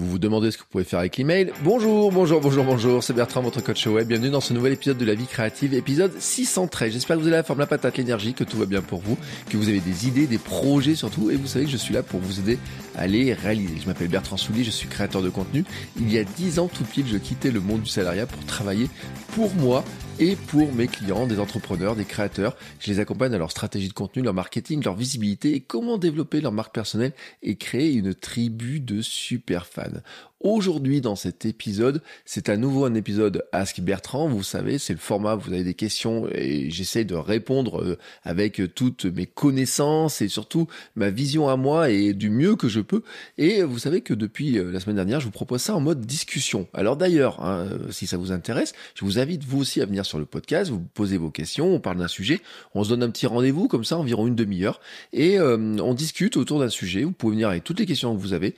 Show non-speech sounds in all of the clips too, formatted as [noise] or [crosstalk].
Vous vous demandez ce que vous pouvez faire avec l'email. Bonjour, bonjour, bonjour, bonjour, c'est Bertrand, votre coach web. Bienvenue dans ce nouvel épisode de la vie créative, épisode 613. J'espère que vous avez la forme, la patate, l'énergie, que tout va bien pour vous, que vous avez des idées, des projets surtout, et vous savez que je suis là pour vous aider à les réaliser. Je m'appelle Bertrand Soulier, je suis créateur de contenu. Il y a 10 ans tout pile, je quittais le monde du salariat pour travailler pour moi et pour mes clients, des entrepreneurs, des créateurs. Je les accompagne dans leur stratégie de contenu, leur marketing, leur visibilité et comment développer leur marque personnelle et créer une tribu de super fans. Aujourd'hui, dans cet épisode, c'est à nouveau un épisode Ask Bertrand. Vous savez, c'est le format, vous avez des questions et j'essaie de répondre euh, avec toutes mes connaissances et surtout ma vision à moi et du mieux que je peux. Et vous savez que depuis euh, la semaine dernière, je vous propose ça en mode discussion. Alors d'ailleurs, hein, euh, si ça vous intéresse, je vous invite vous aussi à venir sur le podcast, vous posez vos questions, on parle d'un sujet, on se donne un petit rendez-vous comme ça, environ une demi-heure, et on discute autour d'un sujet. Vous pouvez venir avec toutes les questions que vous avez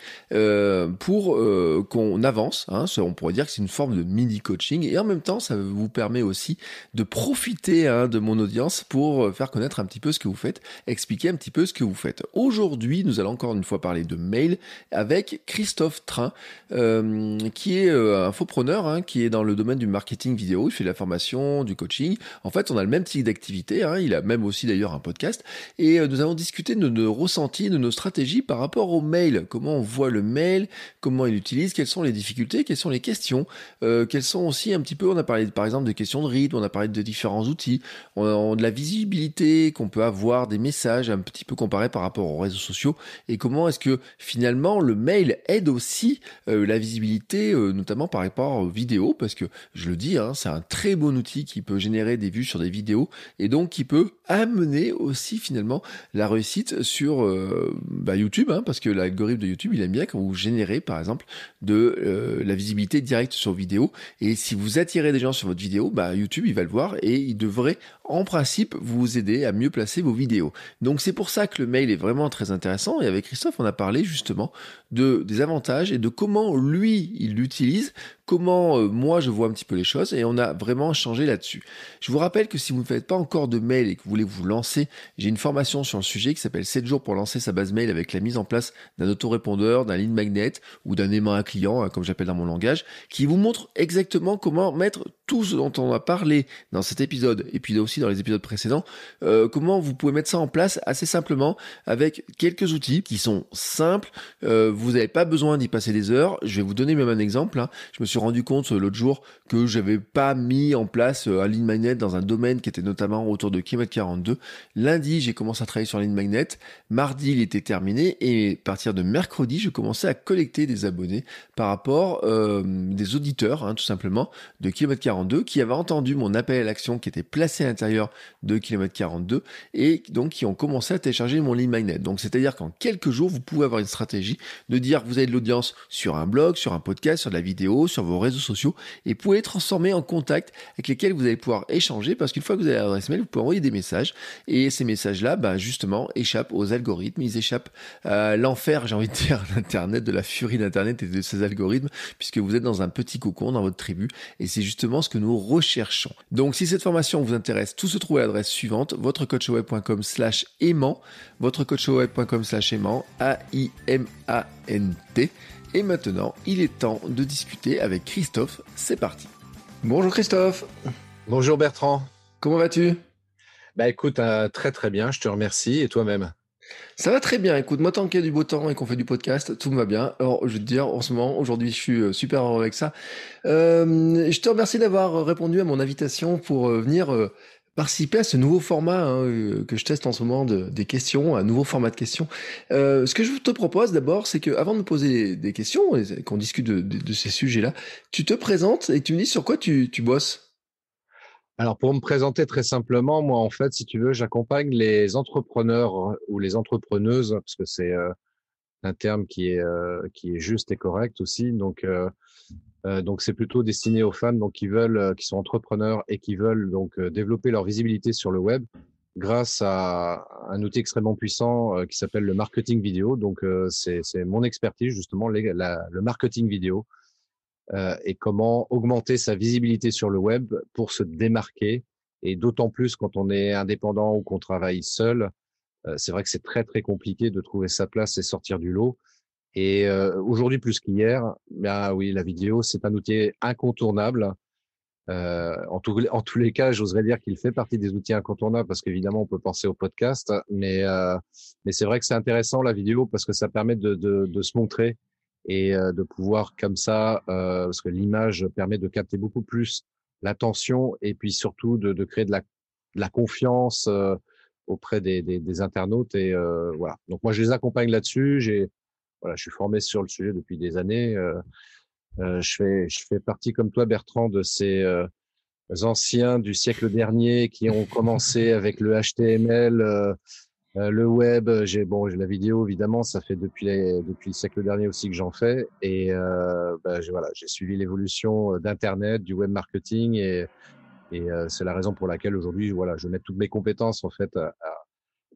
pour qu'on avance. Hein, on pourrait dire que c'est une forme de mini coaching et en même temps, ça vous permet aussi de profiter hein, de mon audience pour euh, faire connaître un petit peu ce que vous faites, expliquer un petit peu ce que vous faites. Aujourd'hui, nous allons encore une fois parler de mail avec Christophe Train, euh, qui est euh, un faux preneur, hein, qui est dans le domaine du marketing vidéo. Il fait de la formation, du coaching. En fait, on a le même type d'activité. Il a même aussi d'ailleurs un podcast. Et nous allons discuter de nos ressentis, de nos stratégies par rapport au mail. Comment on voit le mail, comment il utilise quelles sont les difficultés, quelles sont les questions, euh, quelles sont aussi un petit peu, on a parlé par exemple de questions de rythme, on a parlé de différents outils, on a de la visibilité qu'on peut avoir, des messages un petit peu comparés par rapport aux réseaux sociaux, et comment est-ce que finalement le mail aide aussi euh, la visibilité, euh, notamment par rapport aux vidéos, parce que je le dis, hein, c'est un très bon outil qui peut générer des vues sur des vidéos, et donc qui peut amener aussi finalement la réussite sur bah, YouTube, hein, parce que l'algorithme de YouTube, il aime bien quand vous générez par exemple de euh, la visibilité directe sur vidéo. Et si vous attirez des gens sur votre vidéo, bah, YouTube, il va le voir et il devrait, en principe, vous aider à mieux placer vos vidéos. Donc c'est pour ça que le mail est vraiment très intéressant. Et avec Christophe, on a parlé justement de, des avantages et de comment lui, il l'utilise comment euh, moi je vois un petit peu les choses et on a vraiment changé là-dessus. Je vous rappelle que si vous ne faites pas encore de mail et que vous voulez vous lancer, j'ai une formation sur le sujet qui s'appelle 7 jours pour lancer sa base mail avec la mise en place d'un autorépondeur, d'un lead magnet ou d'un aimant à client, hein, comme j'appelle dans mon langage, qui vous montre exactement comment mettre tout ce dont on a parlé dans cet épisode et puis aussi dans les épisodes précédents, euh, comment vous pouvez mettre ça en place assez simplement avec quelques outils qui sont simples. Euh, vous n'avez pas besoin d'y passer des heures. Je vais vous donner même un exemple. Hein. Je me suis rendu compte euh, l'autre jour que j'avais pas mis en place un lead magnet dans un domaine qui était notamment autour de km 42. Lundi, j'ai commencé à travailler sur lead magnet. Mardi, il était terminé et à partir de mercredi, je commençais à collecter des abonnés par rapport des auditeurs, hein, tout simplement, de km 42 qui avaient entendu mon appel à l'action qui était placé à l'intérieur de km 42 et donc qui ont commencé à télécharger mon lead magnet. Donc c'est-à-dire qu'en quelques jours, vous pouvez avoir une stratégie de dire que vous avez de l'audience sur un blog, sur un podcast, sur de la vidéo, sur vos réseaux sociaux et pouvez transformer en contact avec lesquels vous allez pouvoir échanger parce qu'une fois que vous avez l'adresse mail, vous pouvez envoyer des messages et ces messages-là, bah, justement, échappent aux algorithmes, ils échappent à l'enfer, j'ai envie de dire, [laughs] d'Internet, de la furie d'Internet et de ces algorithmes puisque vous êtes dans un petit cocon dans votre tribu et c'est justement ce que nous recherchons. Donc si cette formation vous intéresse, tout se trouve à l'adresse suivante, votrecoachweb.com slash aimant, votrecoachweb.com slash aimant, A-I-M-A-N-T. Et maintenant, il est temps de discuter avec Christophe. C'est parti. Bonjour Christophe. Bonjour Bertrand. Comment vas-tu? Bah écoute, euh, très très bien, je te remercie. Et toi-même? Ça va très bien. Écoute, moi, tant qu'il y a du beau temps et qu'on fait du podcast, tout me va bien. Alors, je veux te dire, en ce moment, aujourd'hui, je suis euh, super heureux avec ça. Euh, je te remercie d'avoir répondu à mon invitation pour euh, venir participer à ce nouveau format hein, que je teste en ce moment de, des questions, un nouveau format de questions. ce que je te propose d'abord, c'est que avant de poser des questions et qu'on discute de, ces sujets-là, tu te présentes et tu me dis sur quoi tu, tu bosses. Alors pour me présenter très simplement, moi en fait, si tu veux, j'accompagne les entrepreneurs ou les entrepreneuses, parce que c'est euh, un terme qui est euh, qui est juste et correct aussi. Donc euh, donc c'est plutôt destiné aux femmes donc qui veulent, qui sont entrepreneurs et qui veulent donc développer leur visibilité sur le web grâce à un outil extrêmement puissant qui s'appelle le marketing vidéo. Donc c'est mon expertise justement le marketing vidéo euh, et comment augmenter sa visibilité sur le web pour se démarquer. Et d'autant plus quand on est indépendant ou qu'on travaille seul, euh, c'est vrai que c'est très très compliqué de trouver sa place et sortir du lot. Et euh, aujourd'hui plus qu'hier, bah oui, la vidéo c'est un outil incontournable. Euh, en, tout, en, tous les cas, j'oserais dire qu'il fait partie des outils incontournables parce qu'évidemment, on peut penser au podcast, mais, euh, mais c'est vrai que c'est intéressant la vidéo parce que ça permet de, de, de se montrer et de pouvoir comme ça, parce que l'image permet de capter beaucoup plus l'attention et puis surtout de, de créer de la, la confiance auprès des, des, des, internautes et voilà. Donc moi je les accompagne là-dessus. Voilà, je suis formé sur le sujet depuis des années. je fais je fais partie comme toi Bertrand de ces anciens du siècle dernier qui ont commencé avec le HTML euh, le web, j'ai bon, la vidéo évidemment, ça fait depuis depuis le siècle dernier aussi que j'en fais et euh, bah, voilà, j'ai suivi l'évolution euh, d'internet, du web marketing et, euh, c'est la raison pour laquelle aujourd'hui, voilà, je mets toutes mes compétences en fait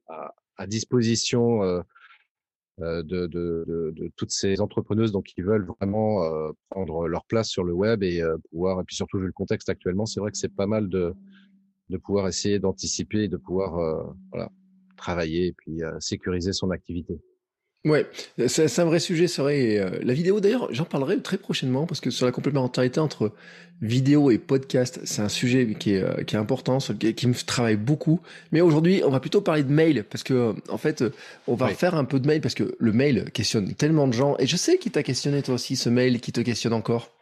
à, disposition euh, de, de, de, de, toutes ces entrepreneuses donc qui veulent vraiment prendre leur place sur le web et pouvoir et puis surtout vu le contexte actuellement, c'est vrai que c'est pas mal de de pouvoir essayer d'anticiper et de pouvoir voilà travailler et puis euh, sécuriser son activité. Ouais, c'est un vrai sujet, c'est vrai. Euh, la vidéo, d'ailleurs, j'en parlerai très prochainement parce que sur la complémentarité entre vidéo et podcast, c'est un sujet qui est, euh, qui est important, qui, me travaille beaucoup. Mais aujourd'hui, on va plutôt parler de mail parce que, en fait, on va faire un peu de mail parce que le mail questionne tellement de gens. Et je sais qu'il t'a questionné toi aussi, ce mail qui te questionne encore.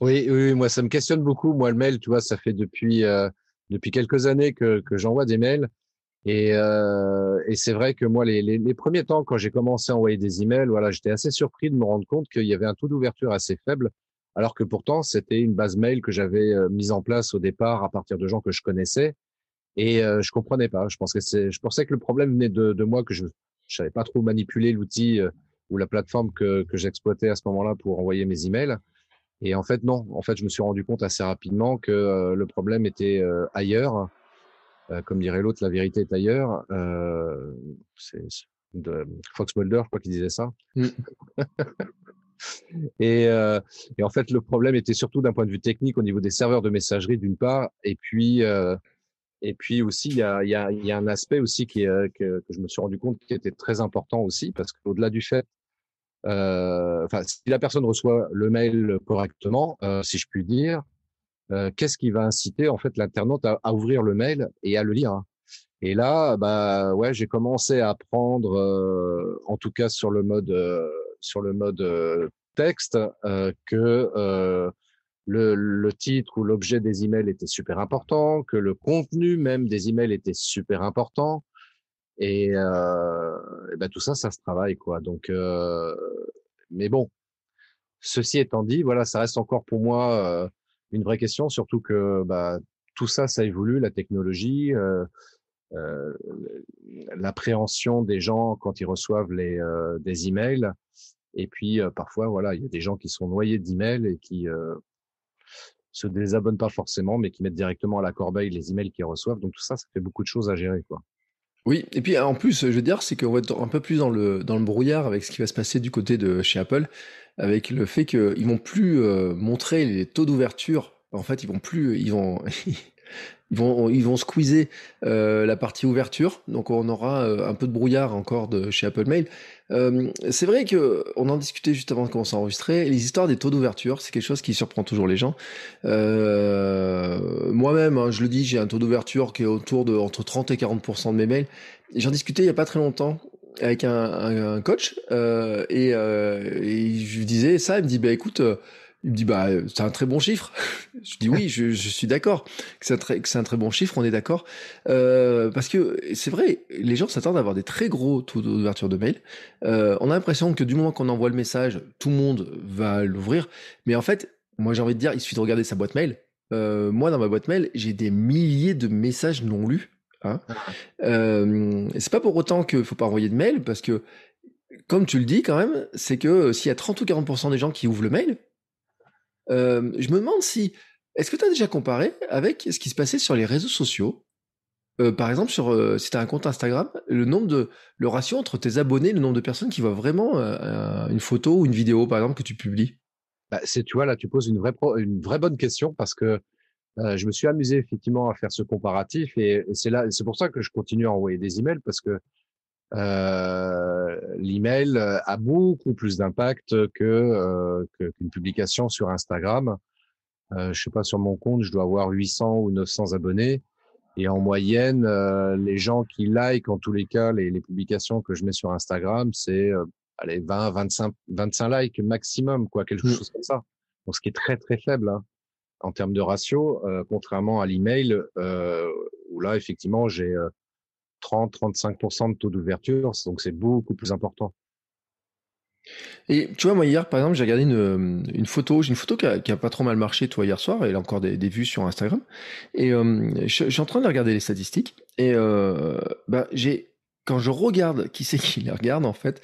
Oui, oui, moi, ça me questionne beaucoup. Moi, le mail, tu vois, ça fait depuis, depuis quelques années que, que j'envoie des mails. Et, euh, et c'est vrai que moi, les, les, les premiers temps, quand j'ai commencé à envoyer des emails, voilà, j'étais assez surpris de me rendre compte qu'il y avait un taux d'ouverture assez faible, alors que pourtant c'était une base mail que j'avais euh, mise en place au départ à partir de gens que je connaissais, et euh, je comprenais pas. Je pensais que je pensais que le problème venait de, de moi, que je, je savais pas trop manipuler l'outil euh, ou la plateforme que, que j'exploitais à ce moment-là pour envoyer mes emails. Et en fait, non. En fait, je me suis rendu compte assez rapidement que euh, le problème était ailleurs euh, comme dirait l'autre, la vérité est ailleurs. Euh, c'est de Fox Mulder, je crois qu'il disait ça. Mm. [laughs] et, euh, et, en fait, le problème était surtout d'un point de vue technique au niveau des serveurs de messagerie d'une part, et puis euh, et puis aussi il y a, y, a, y a un aspect aussi qui est, que, que, je me suis rendu compte qui était très important aussi parce qu'au-delà du fait, euh, enfin si la personne reçoit le mail correctement, si je puis dire, euh, qu'est-ce qui va inciter en fait l'internaute à, ouvrir le mail et à le lire. Hein? Et là, bah ouais, j'ai commencé à apprendre, euh, en tout cas sur le mode euh, sur le mode texte, que le, le, titre ou l'objet des emails était super important, que le contenu même des emails était super important. Et, et ben tout ça, ça se travaille quoi. Donc, mais bon, ceci étant dit, voilà, ça reste encore pour moi une vraie question, surtout que bah, tout ça, ça évolue, la technologie, euh, euh, l'appréhension des gens quand ils reçoivent euh, des emails. Et puis parfois, voilà, il y a des gens qui sont noyés d'emails et qui se désabonnent pas forcément, mais qui mettent directement à la corbeille les emails qu'ils reçoivent. Donc tout ça, ça fait beaucoup de choses à gérer, quoi. Oui, et puis en plus, je veux dire, c'est qu'on va être un peu plus dans le, dans le brouillard avec ce qui va se passer du côté de chez Apple, avec le fait qu'ils vont plus euh, montrer les taux d'ouverture. En fait, ils vont plus, ils vont, [laughs] ils vont, ils vont squeezer euh, la partie ouverture. Donc, on aura euh, un peu de brouillard encore de chez Apple Mail. Euh, c'est vrai que on en discutait juste avant de commencer à enregistrer. Les histoires des taux d'ouverture, c'est quelque chose qui surprend toujours les gens. Euh, Moi-même, hein, je le dis, j'ai un taux d'ouverture qui est autour de entre 30 et 40 de mes mails. J'en discutais il y a pas très longtemps avec un, un, coach euh, et, euh, et, je lui disais ça, il me dit bah écoute, euh, il me dit bah c'est un très bon chiffre. [laughs] je dis oui, je, je suis d'accord que c'est un un très bon chiffre, on est d'accord euh, parce que c'est vrai, les gens s'attendent à avoir des très gros taux d'ouverture de mail. Euh, on a l'impression que du moment qu'on envoie le message, tout le monde va l'ouvrir, mais en fait, moi j'ai envie de dire, il suffit de regarder sa boîte mail moi dans ma boîte mail, j'ai des milliers de messages non lus. Hein. Euh, c'est pas pour autant qu'il faut pas envoyer de mail, parce que, comme tu le dis quand même, c'est que euh, s'il y a 30 ou 40% des gens qui ouvrent le mail, euh, je me demande si, est-ce que tu as déjà comparé avec ce qui se passait sur les réseaux sociaux? Euh, Par exemple, sur, euh, si tu as un compte Instagram, le nombre de, le ratio entre tes abonnés, le nombre de personnes qui voient vraiment une photo ou une vidéo, par exemple, que tu publies? Bah, c'est, tu vois, là, tu poses une vraie, pro- une vraie bonne question parce que euh, je me suis amusé effectivement à faire ce comparatif et, c'est là, c'est pour ça que je continue à envoyer des emails parce que euh, l'email a beaucoup plus d'impact que, euh, que- qu'une publication sur Instagram. Euh, je sais pas sur mon compte, je dois avoir 800 ou 900 abonnés et en moyenne, les gens qui like en tous les cas les, les publications que je mets sur Instagram, c'est allez 20, 25, 25 likes maximum, quoi, quelque Mm. chose comme ça. Donc ce qui est très très faible hein, en termes de ratio, euh, contrairement à l'email euh, où là effectivement j'ai euh, 30-35% de taux d'ouverture, donc c'est beaucoup plus important. Et tu vois, moi hier, par exemple, j'ai regardé une, photo, j'ai une photo qui a, pas trop mal marché, toi, hier soir, et elle a encore des, vues sur Instagram. Et euh, je, suis en train de regarder les statistiques, et euh, bah, j'ai, quand je regarde qui c'est qui les regarde, en fait,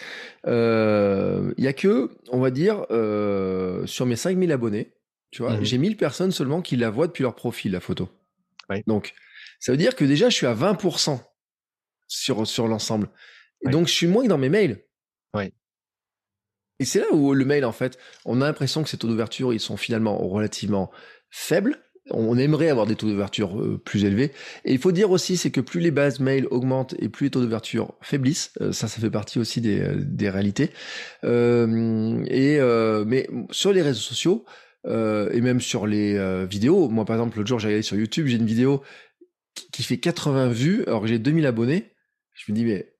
euh, il y a que, on va dire, euh, sur mes 5000 abonnés, tu vois, Mhm. j'ai 1000 personnes seulement qui la voient depuis leur profil, la photo. Oui. Donc, ça veut dire que déjà, je suis à 20% sur, sur l'ensemble. Oui. donc, je suis moins que dans mes mails. Oui. Et c'est là où le mail, en fait, on a l'impression que ces taux d'ouverture, ils sont finalement relativement faibles. On aimerait avoir des taux d'ouverture euh, plus élevés. Et il faut dire aussi, c'est que plus les bases mail augmentent et plus les taux d'ouverture faiblissent. Euh, ça, ça fait partie aussi des, euh, des réalités. Euh, et euh, mais sur les réseaux sociaux euh, et même sur les euh, vidéos, moi par exemple l'autre jour j'ai regardé sur YouTube, j'ai une vidéo qui, fait 80 vues alors que j'ai 2000 abonnés. Je me dis mais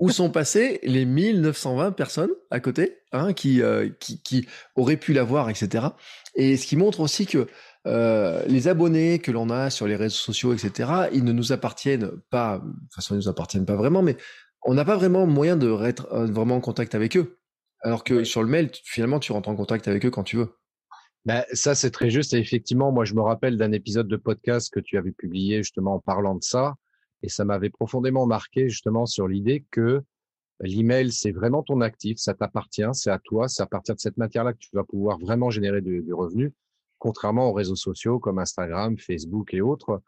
où sont passées les 1920 personnes à côté hein, qui, euh, qui, qui auraient pu la voir, etc. Et ce qui montre aussi que les abonnés que l'on a sur les réseaux sociaux, etc., ils ne nous appartiennent pas, de toute façon, ils nous appartiennent pas vraiment, mais on n'a pas vraiment moyen de être vraiment en contact avec eux. Alors que sur le mail, finalement, tu rentres en contact avec eux quand tu veux. Ben, ça, c'est très juste. Et effectivement, moi, je me rappelle d'un épisode de podcast que tu avais publié justement en parlant de ça. Et ça m'avait profondément marqué justement sur l'idée que l'email, c'est vraiment ton actif, ça t'appartient, c'est à toi, c'est à partir de cette matière-là que tu vas pouvoir vraiment générer du, du revenu, contrairement aux réseaux sociaux comme Instagram, Facebook et autres,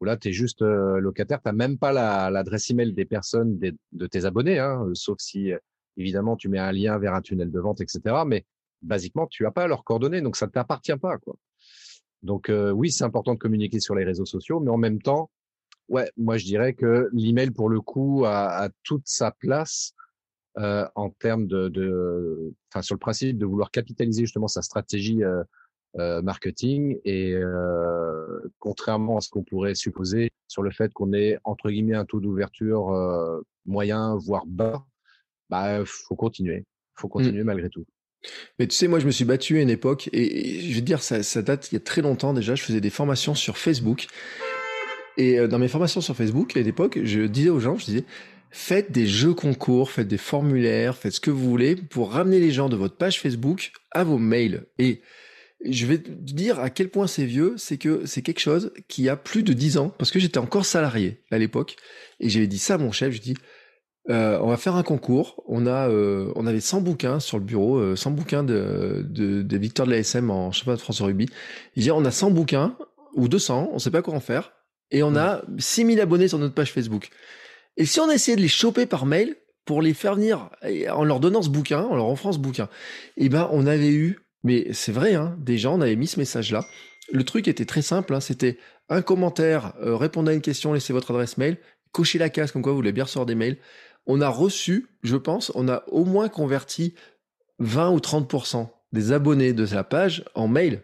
où là, tu es juste euh, locataire, tu même pas la- l'adresse email des personnes, des- de tes abonnés, hein, euh, sauf si, euh, évidemment, tu mets un lien vers un tunnel de vente, etc. Mais basiquement, tu as pas leurs coordonnées, donc ça ne t'appartient pas. Quoi. Donc euh, oui, c'est important de communiquer sur les réseaux sociaux, mais en même temps, ouais, moi je dirais que l'email pour le coup a, toute sa place euh, en termes de, enfin sur le principe de vouloir capitaliser justement sa stratégie euh, marketing et contrairement à ce qu'on pourrait supposer sur le fait qu'on ait entre guillemets un taux d'ouverture moyen voire bas, bah faut continuer, faut continuer malgré tout. Mais tu sais, moi, je me suis battu à une époque, et, et je vais te dire, ça, ça date il y a très longtemps déjà. Je faisais des formations sur Facebook. Et euh, dans mes formations sur Facebook, à l'époque, je disais aux gens, je disais, faites des jeux concours, faites des formulaires, faites ce que vous voulez pour ramener les gens de votre page Facebook à vos mails. Et je vais te dire à quel point c'est vieux, c'est que c'est quelque chose qui a plus de 10 ans, parce que j'étais encore salarié à l'époque, et j'avais dit ça à mon chef, je dis, euh, on va faire un concours. On a, euh, on avait 100 bouquins sur le bureau, euh, 100 bouquins de, de, de victoires de la SM en championnat de France au rugby. Il dit, on a 100 bouquins ou 200, on sait pas quoi en faire, et on a 6000 abonnés sur notre page Facebook. Et si on essayait de les choper par mail pour les faire venir en leur donnant ce bouquin, en leur offrant ce bouquin, eh ben on avait eu, mais c'est vrai, hein, des gens, on avait mis ce message-là. Le truc était très simple, hein, c'était un commentaire, euh, répondre à une question, laissez votre adresse mail, cochez la case comme quoi vous voulez bien recevoir des mails on a reçu, je pense, on a au moins converti 20 ou 30% des abonnés de sa page en mail.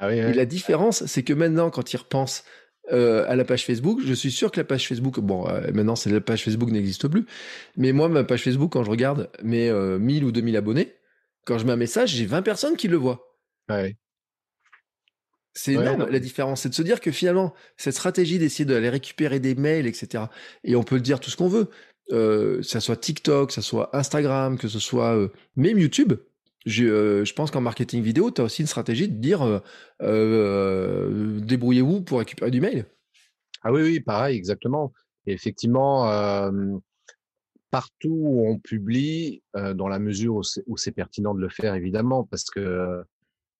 Ah oui, Et la différence, c'est que maintenant, quand ils repensent euh, à la page Facebook, je suis sûr que la page Facebook, bon, euh, maintenant, c'est la page Facebook n'existe plus, mais moi, ma page Facebook, quand je regarde mes euh, 1000 ou 2000 abonnés, quand je mets un message, j'ai 20 personnes qui le voient. C'est Ouais, énorme non. la différence, c'est de se dire que finalement cette stratégie d'essayer d'aller récupérer des mails, etc. Et on peut le dire tout ce qu'on veut, euh, ça soit TikTok, ça soit Instagram, que ce soit euh, même YouTube. je, je pense qu'en marketing vidéo, tu as aussi une stratégie de dire débrouillez-vous pour récupérer du mail. Ah oui, oui, pareil, exactement. Et effectivement, partout où on publie, dans la mesure où c'est pertinent de le faire, évidemment, parce que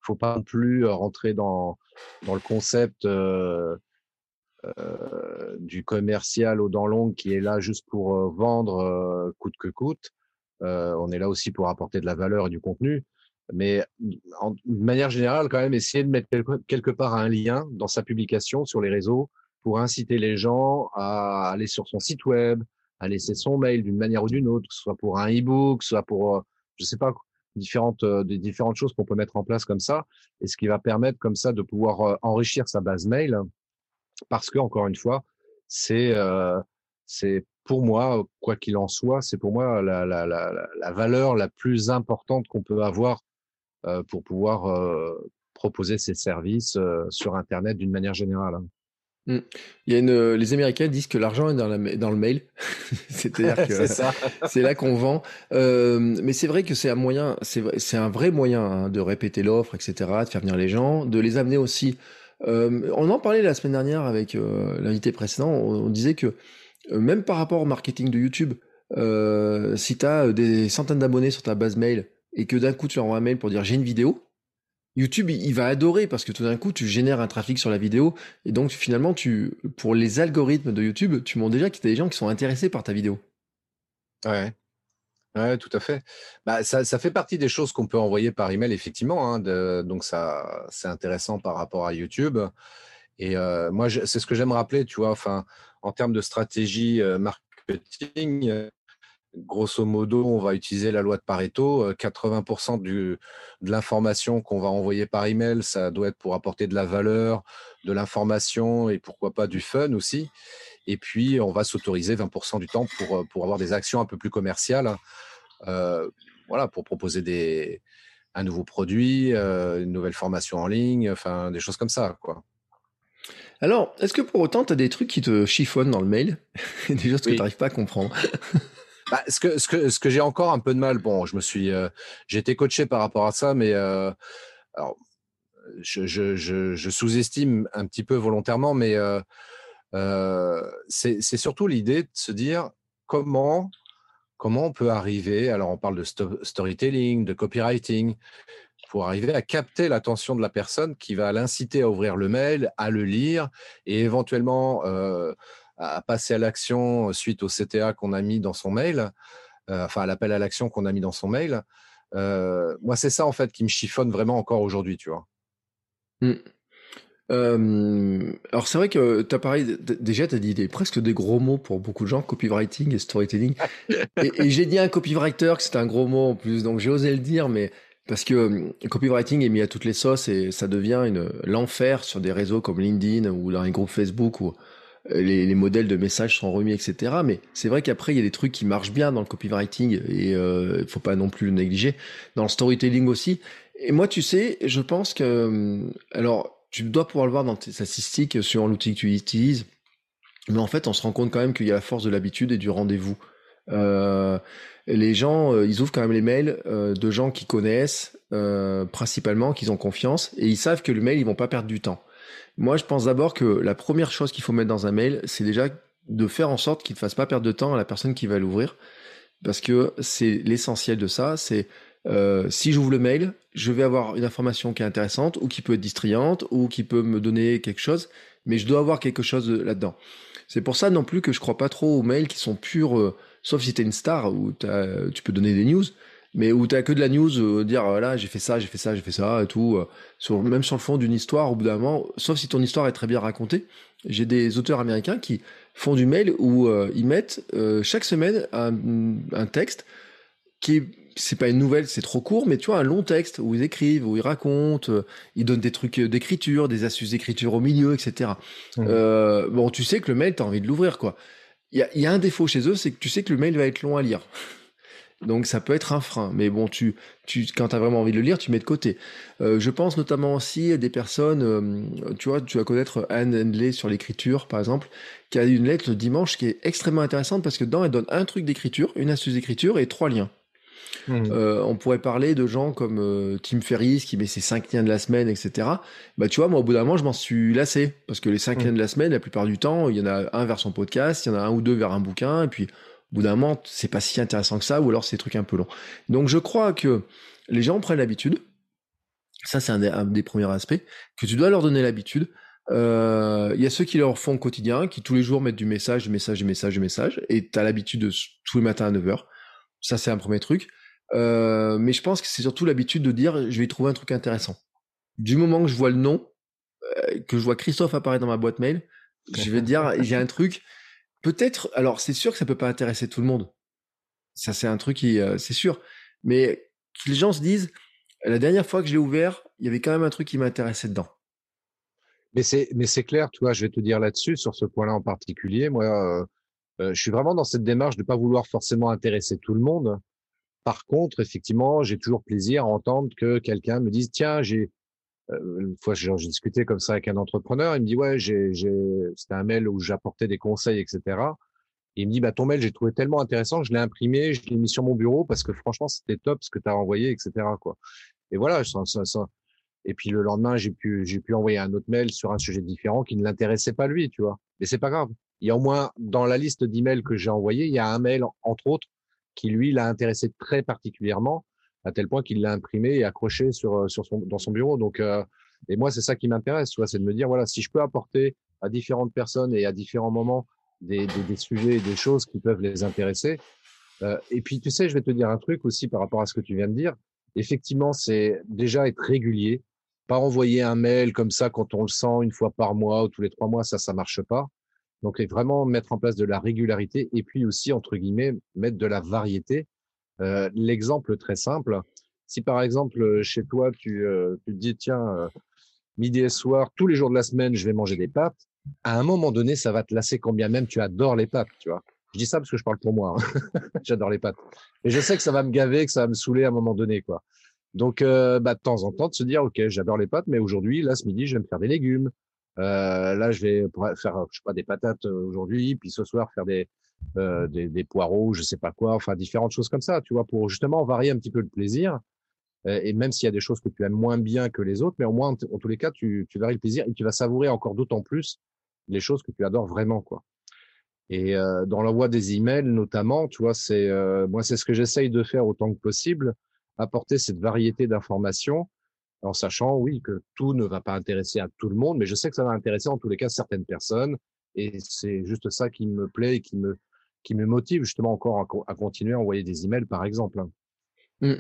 faut pas non plus rentrer dans, dans le concept du commercial aux dents longues qui est là juste pour vendre coûte que coûte. on est là aussi pour apporter de la valeur et du contenu. Mais en, de manière générale, quand même, essayer de mettre quelque part un lien dans sa publication sur les réseaux pour inciter les gens à aller sur son site web, à laisser son mail d'une manière ou d'une autre, que ce soit pour un e-book, soit pour, euh, je sais pas, différentes, euh, des différentes choses qu'on peut mettre en place comme ça, et ce qui va permettre comme ça de pouvoir euh, enrichir sa base mail, parce que encore une fois, c'est c'est pour moi, quoi qu'il en soit, c'est pour moi la, la, la, la, valeur la plus importante qu'on peut avoir pour pouvoir proposer ces services sur Internet d'une manière générale. Hein. Mm. Il y a une, les Américains disent que l'argent est dans, la, dans le mail, [laughs] c'est-à-dire [laughs] que [laughs] c'est là qu'on vend. Euh, mais c'est vrai que c'est un moyen, c'est un vrai moyen hein, de répéter l'offre, etc., de faire venir les gens, de les amener aussi. Euh, on en parlait la semaine dernière avec euh, l'invité précédent. On, disait que euh, même par rapport au marketing de YouTube, euh, si tu as des centaines d'abonnés sur ta base mail et que d'un coup tu envoies un mail pour dire j'ai une vidéo, YouTube, il va adorer parce que tout d'un coup, tu génères un trafic sur la vidéo et donc finalement, tu, pour les algorithmes de YouTube, tu montres déjà qu'il y a des gens qui sont intéressés par ta vidéo. Ouais. Ouais, tout à fait. Bah, ça, ça fait partie des choses qu'on peut envoyer par email, effectivement. Hein, donc, ça, c'est intéressant par rapport à YouTube. Et euh, moi, c'est ce que j'aime rappeler, tu vois, enfin, en termes de stratégie euh, marketing, grosso modo, on va utiliser la loi de Pareto. 80% euh, du, de l'information qu'on va envoyer par email, ça doit être pour apporter de la valeur, de l'information et pourquoi pas du fun aussi. Et puis, on va s'autoriser 20% du temps pour, euh, pour avoir des actions un peu plus commerciales. Euh, voilà, pour proposer des, un nouveau produit, une nouvelle formation en ligne, enfin, des choses comme ça, quoi. Alors, est-ce que pour autant, tu as des trucs qui te chiffonnent dans le mail? [laughs] Des choses que tu n'arrives pas à comprendre. Bah, ce que, ce que, ce que j'ai encore un peu de mal, bon, je me suis, euh, j'ai été coaché par rapport à ça, mais euh, alors, je, je, je, je sous-estime un petit peu volontairement, mais euh, euh c'est surtout l'idée de se dire comment, comment on peut arriver. Alors, on parle de storytelling, de copywriting, pour arriver à capter l'attention de la personne qui va l'inciter à ouvrir le mail, à le lire et éventuellement euh, à passer à l'action suite au CTA qu'on a mis dans son mail, euh, enfin à l'appel à l'action qu'on a mis dans son mail. Euh, moi, c'est ça en fait qui me chiffonne vraiment encore aujourd'hui, tu vois. Mmh. Euh, alors c'est vrai que tu as parlé, déjà tu as dit des, presque des gros mots pour beaucoup de gens, copywriting et storytelling. [laughs] et, et j'ai dit un copywriter que c'était un gros mot en plus, donc j'ai osé le dire, mais parce que copywriting est mis à toutes les sauces et ça devient une l'enfer sur des réseaux comme LinkedIn ou dans les groupes Facebook ou les, les, modèles de messages sont remis, etc. Mais c'est vrai qu'après, il y a des trucs qui marchent bien dans le copywriting et il euh, faut pas non plus le négliger. Dans le storytelling aussi. Et moi, tu sais, je pense que... Euh, alors, tu dois pouvoir le voir dans tes statistiques sur l'outil que tu utilises. Mais en fait, on se rend compte quand même qu'il y a la force de l'habitude et du rendez-vous. Euh, les gens, euh, ils ouvrent quand même les mails euh, de gens qui connaissent principalement, qu'ils ont confiance, et ils savent que le mail, ils vont pas perdre du temps. Moi, je pense d'abord que la première chose qu'il faut mettre dans un mail, c'est déjà de faire en sorte qu'il ne fasse pas perdre de temps à la personne qui va l'ouvrir. Parce que c'est l'essentiel de ça, c'est euh, si j'ouvre le mail, je vais avoir une information qui est intéressante ou qui peut être distrayante ou qui peut me donner quelque chose, mais je dois avoir quelque chose là-dedans. C'est pour ça non plus que je crois pas trop aux mails qui sont purs, euh, sauf si tu es une star où tu peux donner des news, mais où t'as que de la news, euh, dire voilà j'ai fait ça, j'ai fait ça, j'ai fait ça et tout, même sur le fond d'une histoire au bout d'un moment, sauf si ton histoire est très bien racontée. J'ai des auteurs américains qui font du mail où ils mettent chaque semaine un texte qui est c'est pas une nouvelle, c'est trop court, mais tu vois, un long texte où ils écrivent, où ils racontent, ils donnent des trucs d'écriture, des astuces d'écriture au milieu, etc. Mmh. Euh, bon, tu sais que le mail, t'as envie de l'ouvrir, quoi. Il y a, y a, un défaut chez eux, c'est que tu sais que le mail va être long à lire. [laughs] Donc ça peut être un frein, mais bon, tu, tu, quand tu as vraiment envie de le lire, tu mets de côté. Euh, je pense notamment aussi à des personnes, euh, tu vois, tu vas connaître Anne Handley sur l'écriture, par exemple, qui a une lettre le dimanche qui est extrêmement intéressante parce que dedans, elle donne un truc d'écriture, une astuce d'écriture et trois liens. Mmh. Euh, on pourrait parler de gens comme euh, Tim Ferriss qui met ses cinq liens de la semaine, etc. Bah tu vois, moi au bout d'un moment, je m'en suis lassé parce que les cinq mmh. liens de la semaine, la plupart du temps, il y en a un vers son podcast, il y en a un ou deux vers un bouquin, et puis au bout d'un moment, c'est pas si intéressant que ça, ou alors c'est des trucs un peu longs. Donc je crois que les gens prennent l'habitude. Ça, c'est un, des premiers aspects que tu dois leur donner l'habitude. Euh, il y a ceux qui leur font au quotidien, qui tous les jours mettent du message, du message, du message, du message, et tu as l'habitude de tous les matins à 9h. Ça, c'est un premier truc. Euh, mais je pense que c'est surtout l'habitude de dire, je vais y trouver un truc intéressant. Du moment que je vois le nom, euh, que je vois Christophe apparaître dans ma boîte mail, je vais dire, [laughs] j'ai un truc. Peut-être, alors c'est sûr que ça peut pas intéresser tout le monde. Ça, c'est un truc qui, c'est sûr. Mais que les gens se disent, la dernière fois que je l'ai ouvert, il y avait quand même un truc qui m'intéressait dedans. Mais c'est, mais c'est clair, tu vois, je vais te dire là-dessus, sur ce point-là en particulier. Moi, euh, je suis vraiment dans cette démarche de pas vouloir forcément intéresser tout le monde. Par contre, effectivement, j'ai toujours plaisir à entendre que quelqu'un me dise, tiens, j'ai, euh, une fois, j'ai discuté comme ça avec un entrepreneur, il me dit, ouais, j'ai, c'était un mail où j'apportais des conseils, etc. il me dit, bah, ton mail, j'ai trouvé tellement intéressant, je l'ai imprimé, je l'ai mis sur mon bureau parce que franchement, c'était top ce que tu as envoyé, etc., quoi. Et voilà, ça, ça, ça, et puis le lendemain, j'ai pu, j'ai pu envoyer un autre mail sur un sujet différent qui ne l'intéressait pas lui, tu vois. Mais c'est pas grave. Il y a au moins dans la liste d'emails que j'ai envoyé, il y a un mail entre autres qui lui l'a intéressé très particulièrement à tel point qu'il l'a imprimé et accroché sur sur son dans son bureau. Donc euh, et moi c'est ça qui m'intéresse, c'est de me dire voilà si je peux apporter à différentes personnes et à différents moments des, des, des sujets, des choses qui peuvent les intéresser. Euh, et puis tu sais, je vais te dire un truc aussi par rapport à ce que tu viens de dire effectivement, c'est déjà être régulier. Pas envoyer un mail comme ça quand on le sent une fois par mois ou tous les trois mois, ça, ça marche pas. Donc, vraiment mettre en place de la régularité et puis aussi, entre guillemets, mettre de la variété. Euh, L'exemple très simple, si par exemple, chez toi, tu, euh, tu te dis, tiens, euh, midi et soir, tous les jours de la semaine, je vais manger des pâtes, à un moment donné, ça va te lasser combien même tu adores les pâtes, tu vois. Je dis ça parce que je parle pour moi. Hein. [laughs] J'adore les pâtes. Et je sais que ça va me gaver, que ça va me saouler à un moment donné, quoi. Donc, euh, bah, de temps en temps, de se dire, OK, j'adore les pâtes, mais aujourd'hui, là, ce midi, je vais me faire des légumes. Euh, là, je vais faire, je sais pas, des patates euh, aujourd'hui, puis ce soir, faire des, euh, des, des, poireaux, je sais pas quoi, enfin, différentes choses comme ça, tu vois, pour justement varier un petit peu le plaisir. Et même s'il y a des choses que tu aimes moins bien que les autres, mais au moins, en tous les cas, tu, tu varies le plaisir et tu vas savourer encore d'autant plus les choses que tu adores vraiment, quoi. Et dans l'envoi des emails, notamment, tu vois, c'est moi, c'est ce que j'essaye de faire autant que possible, apporter cette variété d'informations, en sachant, oui, que tout ne va pas intéresser à tout le monde, mais je sais que ça va intéresser en tous les cas certaines personnes, et c'est juste ça qui me plaît et qui me qui me motive justement encore à, continuer à envoyer des emails, par exemple. Mmh.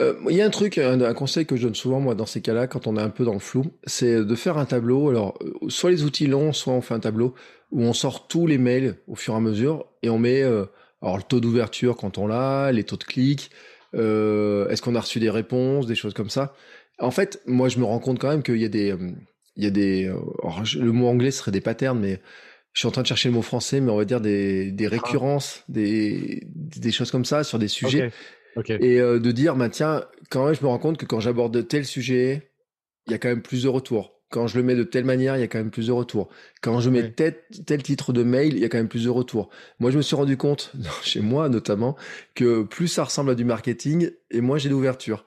Euh, il y a un truc, un, conseil que je donne souvent moi dans ces cas-là, quand on est un peu dans le flou, c'est de faire un tableau. Alors, euh, soit les outils longs, soit on fait un tableau où on sort tous les mails au fur et à mesure et on met euh, alors le taux d'ouverture quand on l'a, les taux de clics, est-ce qu'on a reçu des réponses, des choses comme ça. En fait, moi je me rends compte quand même qu'il y a des, il y a des, le mot anglais serait des patterns, mais je suis en train de chercher le mot français, mais on va dire des, des récurrences, des, des choses comme ça sur des sujets. Et euh, de dire, bah, tiens, quand même, je me rends compte que quand j'aborde tel sujet, il y a quand même plus de retours. Quand je le mets de telle manière, il y a quand même plus de retours. Quand je mets tel, tel, titre de mail, il y a quand même plus de retours. Moi, je me suis rendu compte, [laughs] chez moi notamment, que plus ça ressemble à du marketing, et moins j'ai d'ouverture.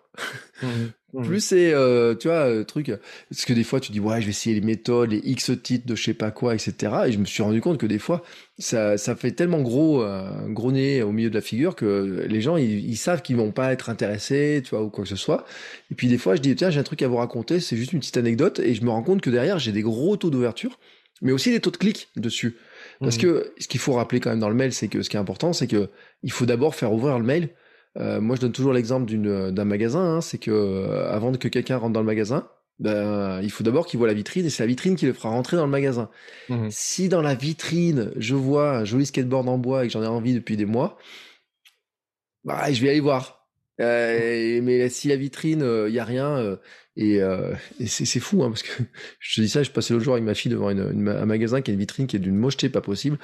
Mmh. Mmh. Plus c'est, euh, tu vois, euh, truc. Parce que des fois, tu dis, ouais, je vais essayer les méthodes, les X titres de je sais pas quoi, etc. Et je me suis rendu compte que des fois, ça, ça fait tellement gros, euh, gros nez au milieu de la figure que les gens, ils, savent qu'ils vont pas être intéressés, tu vois, ou quoi que ce soit. Et puis des fois, je dis, tiens, j'ai un truc à vous raconter, c'est juste une petite anecdote. Et je me rends compte que derrière, j'ai des gros taux d'ouverture, mais aussi des taux de clics dessus. Parce mmh. que ce qu'il faut rappeler quand même dans le mail, c'est que ce qui est important, c'est que il faut d'abord faire ouvrir le mail euh, moi, je donne toujours l'exemple d'une d'un magasin. Hein, c'est que euh, avant que quelqu'un rentre dans le magasin, ben, il faut d'abord qu'il voit la vitrine et c'est la vitrine qui le fera rentrer dans le magasin. Mmh. Si dans la vitrine, je vois un joli skateboard en bois et que j'en ai envie depuis des mois, bah, je vais aller voir. Euh, mais si la vitrine, il euh, y a rien, euh, et, euh, et c'est fou, hein, parce que [laughs] je te dis ça, je passais l'autre jour avec ma fille devant une, un magasin qui a une vitrine qui est d'une mocheté pas possible.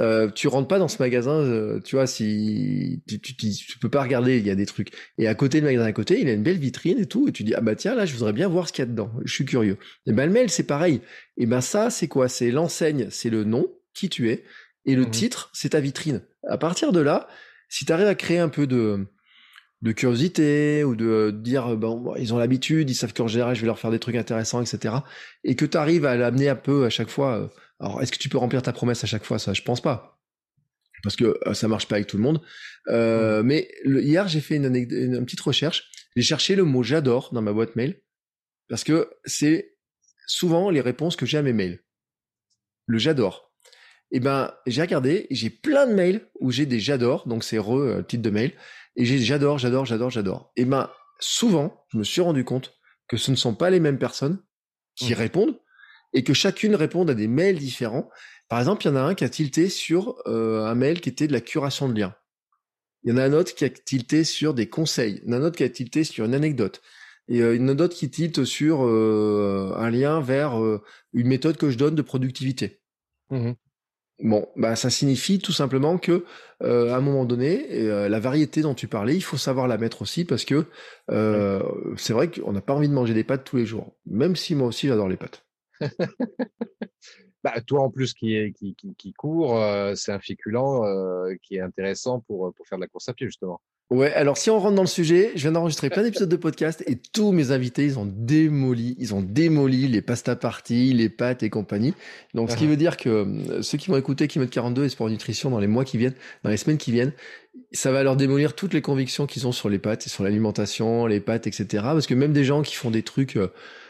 Euh, tu rentres pas dans ce magasin, tu vois, si tu, tu, tu, peux pas regarder, il y a des trucs. Et à côté, le magasin à côté, il a une belle vitrine et tout, et tu dis ah bah tiens là, je voudrais bien voir ce qu'il y a dedans. Je suis curieux. Et ben le mail c'est pareil. Et ben ça c'est quoi? C'est l'enseigne, c'est le nom, qui tu es, et le mmh titre c'est ta vitrine. À partir de là, si tu arrives à créer un peu de de curiosité ou de dire bon ils ont l'habitude, ils savent qu'en général je vais leur faire des trucs intéressants, etc. Et que tu arrives à l'amener un peu à chaque fois. Alors est-ce que tu peux remplir ta promesse à chaque fois? Ça, je pense pas parce que ça marche pas avec tout le monde. Euh, mais hier, j'ai fait une, une, petite recherche. J'ai cherché le mot j'adore dans ma boîte mail parce que c'est souvent les réponses que j'ai à mes mails. Le j'adore. Et eh ben, j'ai regardé, j'ai plein de mails où j'ai des j'adore, donc c'est re euh, titre de mail, et j'ai j'adore, j'adore, j'adore, j'adore. Et eh ben, souvent, je me suis rendu compte que ce ne sont pas les mêmes personnes qui mmh. répondent et que chacune répond à des mails différents. Par exemple, il y en a un qui a tilté sur euh, un mail qui était de la curation de liens. Il y en a un autre qui a tilté sur des conseils. Il y en a un autre qui a tilté sur une anecdote. Et euh, il y en a d'autres qui tiltent sur euh, un lien vers une méthode que je donne de productivité. Mmh bon, bah ça signifie tout simplement que à un moment donné, la variété dont tu parlais, il faut savoir la mettre aussi parce que c'est vrai qu'on n'a pas envie de manger des pâtes tous les jours. Même si moi aussi j'adore les pâtes. [laughs] Bah, toi en plus qui est qui, qui, qui court, euh, c'est un féculent euh, qui est intéressant pour pour faire de la course à pied justement. Ouais, alors si on rentre dans le sujet, je viens d'enregistrer plein d'épisodes de podcast et tous mes invités, ils ont démoli, ils ont démoli les pasta parties, les pâtes et compagnie. Donc ce qui ah. veut dire que euh, ceux qui vont écouter Kilomètre 42 et Sport Nutrition dans les mois qui viennent, dans les semaines qui viennent, ça va leur démolir toutes les convictions qu'ils ont sur les pâtes et sur l'alimentation, les pâtes, etc. Parce que même des gens qui font des trucs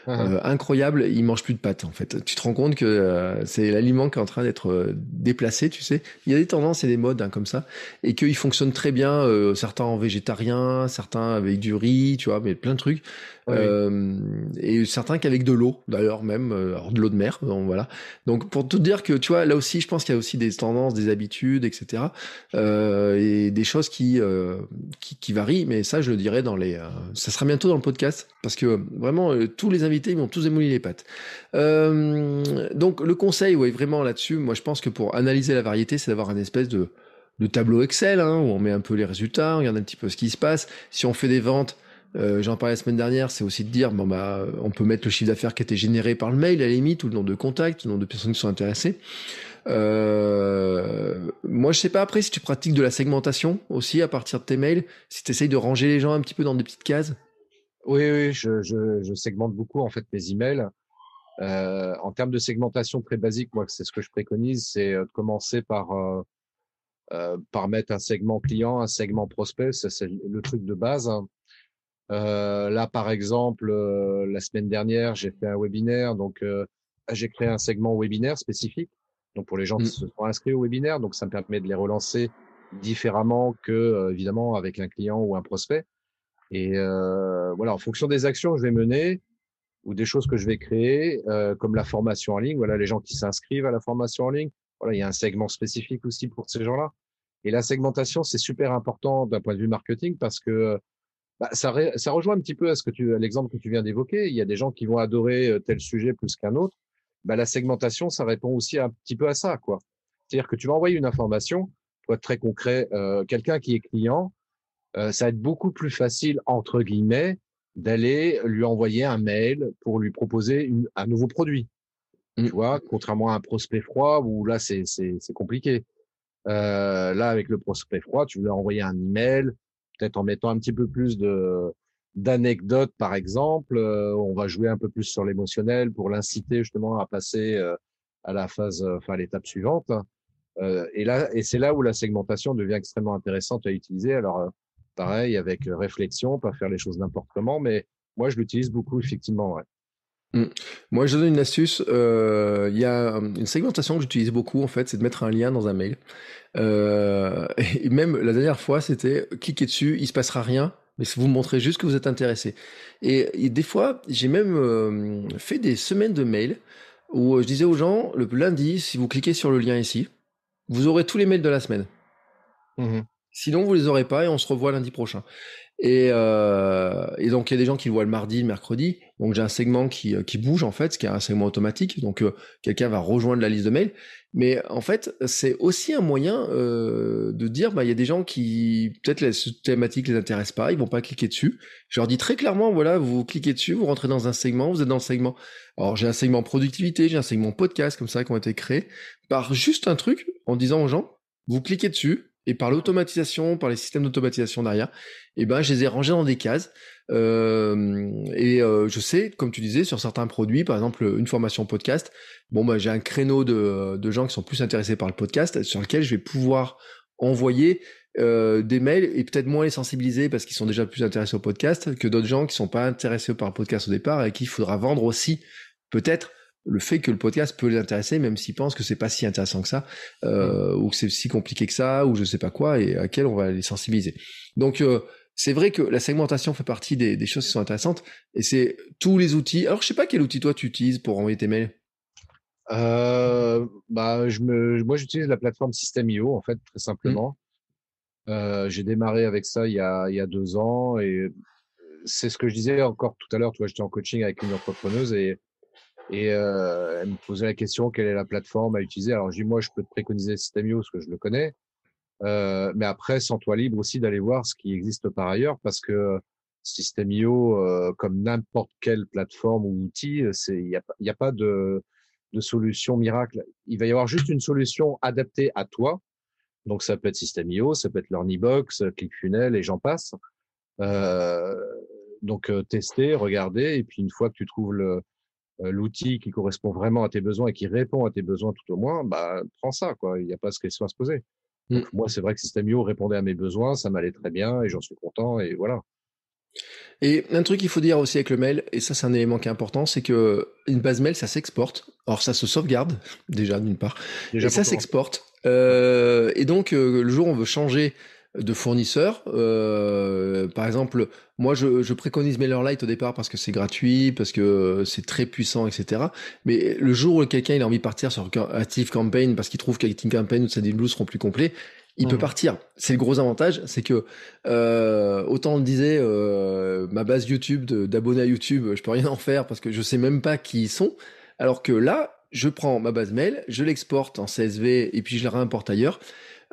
uh-huh. incroyables, ils mangent plus de pâtes en fait. Tu te rends compte que c'est l'aliment qui est en train d'être déplacé, tu sais. Il y a des tendances et des modes hein, comme ça, et qu'ils fonctionnent très bien. certains végétarien, certains avec du riz, tu vois, mais plein de trucs. Euh, et certains qu'avec de l'eau, d'ailleurs même, euh, alors de l'eau de mer. Donc voilà. Donc pour te dire que tu vois, là aussi, je pense qu'il y a aussi des tendances, des habitudes, etc. Euh, et des choses qui, euh, qui, qui varient. Mais ça, je le dirais dans les. ça sera bientôt dans le podcast parce que vraiment tous les invités ils m'ont tous émouli les pattes. donc le conseil, ouais, vraiment là-dessus, moi je pense que pour analyser la variété, c'est d'avoir un espèce de de tableau Excel hein, où on met un peu les résultats, on regarde un petit peu ce qui se passe. Si on fait des ventes, euh, j'en parlais la semaine dernière, c'est aussi de dire bon bah on peut mettre le chiffre d'affaires qui a été généré par le mail à la limite ou le nombre de contacts, le nombre de personnes qui sont intéressées. Euh, moi je sais pas après si tu pratiques de la segmentation aussi à partir de tes mails, si tu essayes de ranger les gens un petit peu dans des petites cases. Oui oui, je, je, je segmente beaucoup en fait mes emails. Euh, en termes de segmentation très basique, moi c'est ce que je préconise, c'est de commencer par euh, par mettre un segment client, un segment prospect, c'est le truc de base. Hein. Euh, là, par exemple, euh, la semaine dernière, j'ai fait un webinaire, donc euh, j'ai créé un segment webinaire spécifique, donc pour les gens qui mmh. se sont inscrits au webinaire, donc ça me permet de les relancer différemment que évidemment avec un client ou un prospect. Et voilà, en fonction des actions que je vais mener ou des choses que je vais créer, comme la formation en ligne, voilà, les gens qui s'inscrivent à la formation en ligne, voilà, il y a un segment spécifique aussi pour ces gens-là. Et la segmentation, c'est super important d'un point de vue marketing parce que bah, ça, ça rejoint un petit peu à ce que tu, l'exemple que tu viens d'évoquer. Il y a des gens qui vont adorer euh, tel sujet plus qu'un autre. Bah, la segmentation, ça répond aussi un petit peu à ça, quoi. C'est-à-dire que tu vas envoyer une information, pour être très concret, euh, quelqu'un qui est client, euh, ça va être beaucoup plus facile entre guillemets d'aller lui envoyer un mail pour lui proposer une, un nouveau produit. Tu mmh. vois, contrairement à un prospect froid où là c'est compliqué. Euh, là avec le prospect froid, tu veux envoyer un email, en mettant un petit peu plus de d'anecdotes par exemple. Euh, on va jouer un peu plus sur l'émotionnel pour l'inciter justement à passer euh, à la phase, enfin à l'étape suivante. et là, et c'est là où la segmentation devient extrêmement intéressante à utiliser. Alors pareil avec réflexion, pas faire les choses n'importe comment, mais moi je l'utilise beaucoup effectivement. Mm. Moi, je donne une astuce. Euh, il y a une segmentation que j'utilise beaucoup, en fait, c'est de mettre un lien dans un mail. Euh, [laughs] et même la dernière fois, c'était cliquez dessus, il se passera rien, mais vous montrez juste que vous êtes intéressé. Et, des fois, j'ai même euh, fait des semaines de mails où je disais aux gens, le lundi, si vous cliquez sur le lien ici, vous aurez tous les mails de la semaine. Mmh Sinon, vous les aurez pas et on se revoit lundi prochain. Et, euh, et, donc il y a des gens qui le voient le mardi, le mercredi. Donc j'ai un segment qui, euh, qui bouge en fait, ce qui est un segment automatique. Donc euh, quelqu'un va rejoindre la liste de mails. Mais en fait, c'est aussi un moyen euh, de dire, bah il y a des gens qui peut-être la thématique les intéresse pas, ils vont pas cliquer dessus. Je leur dis très clairement, voilà, vous cliquez dessus, vous rentrez dans un segment, vous êtes dans le segment. Alors j'ai un segment productivité, j'ai un segment podcast comme ça qui ont été créés par juste un truc en disant aux gens, vous cliquez dessus Et par l'automatisation, par les systèmes d'automatisation derrière, eh ben, je les ai rangés dans des cases. Euh, et euh, je sais, comme tu disais, sur certains produits, par exemple une formation podcast, bon, bah, j'ai un créneau de, de gens qui sont plus intéressés par le podcast, sur lequel je vais pouvoir envoyer euh, des mails et peut-être moins les sensibiliser parce qu'ils sont déjà plus intéressés au podcast que d'autres gens qui sont pas intéressés par le podcast au départ et qui faudra vendre aussi peut-être le fait que le podcast peut les intéresser, même s'ils pensent que c'est pas si intéressant que ça, euh, ou que c'est si compliqué que ça, ou je sais pas quoi, et à quel on va les sensibiliser. Donc euh, c'est vrai que la segmentation fait partie des, des, choses qui sont intéressantes, et c'est tous les outils. Alors je sais pas quel outil toi tu utilises pour envoyer tes mails. Euh, bah je me, moi j'utilise la plateforme System.io en fait très simplement. Mmh. Euh, j'ai démarré avec ça il y a il y a deux ans et c'est ce que je disais encore tout à l'heure. Tu vois, j'étais en coaching avec une entrepreneuse et et euh, elle me posait la question quelle est la plateforme à utiliser? Alors je dis moi je peux te préconiser Systemio parce que je le connais, euh, mais après sens-toi libre aussi d'aller voir ce qui existe par ailleurs parce que Systemio, euh, comme n'importe quelle plateforme ou outil, c'est il n'y a, a pas de, de solution miracle. Il va y avoir juste une solution adaptée à toi. Donc ça peut être Systemio, ça peut être LearnyBox, ClickFunnels et j'en passe. Euh, donc euh, tester, regarder et puis une fois que tu trouves le euh, l'outil qui correspond vraiment à tes besoins et qui répond à tes besoins tout au moins, bah, prends ça, quoi. Il n'y a pas ce question à se poser. Mmh. Moi, c'est vrai que Systemio répondait à mes besoins, ça m'allait très bien et j'en suis content et voilà. Et un truc qu'il faut dire aussi avec le mail, et ça c'est un élément qui est important, c'est que une base mail ça s'exporte. Alors ça se sauvegarde [laughs] déjà d'une part, déjà et ça s'exporte. Euh, et donc euh, le jour où on veut changer de fournisseurs. Euh, par exemple, moi, je, je préconise MailerLite au départ parce que c'est gratuit, parce que c'est très puissant, etc. Mais le jour où quelqu'un il a envie de partir sur Active Campaign parce qu'il trouve qu'Active Campaign ou Sending Blue seront plus complets, il peut mmh. partir. C'est le gros avantage, c'est que euh, autant on le disait, euh, ma base YouTube d'abonnés à YouTube, je peux rien en faire parce que je sais même pas qui ils sont. Alors que là, je prends ma base mail, je l'exporte en CSV et puis je la réimporte ailleurs.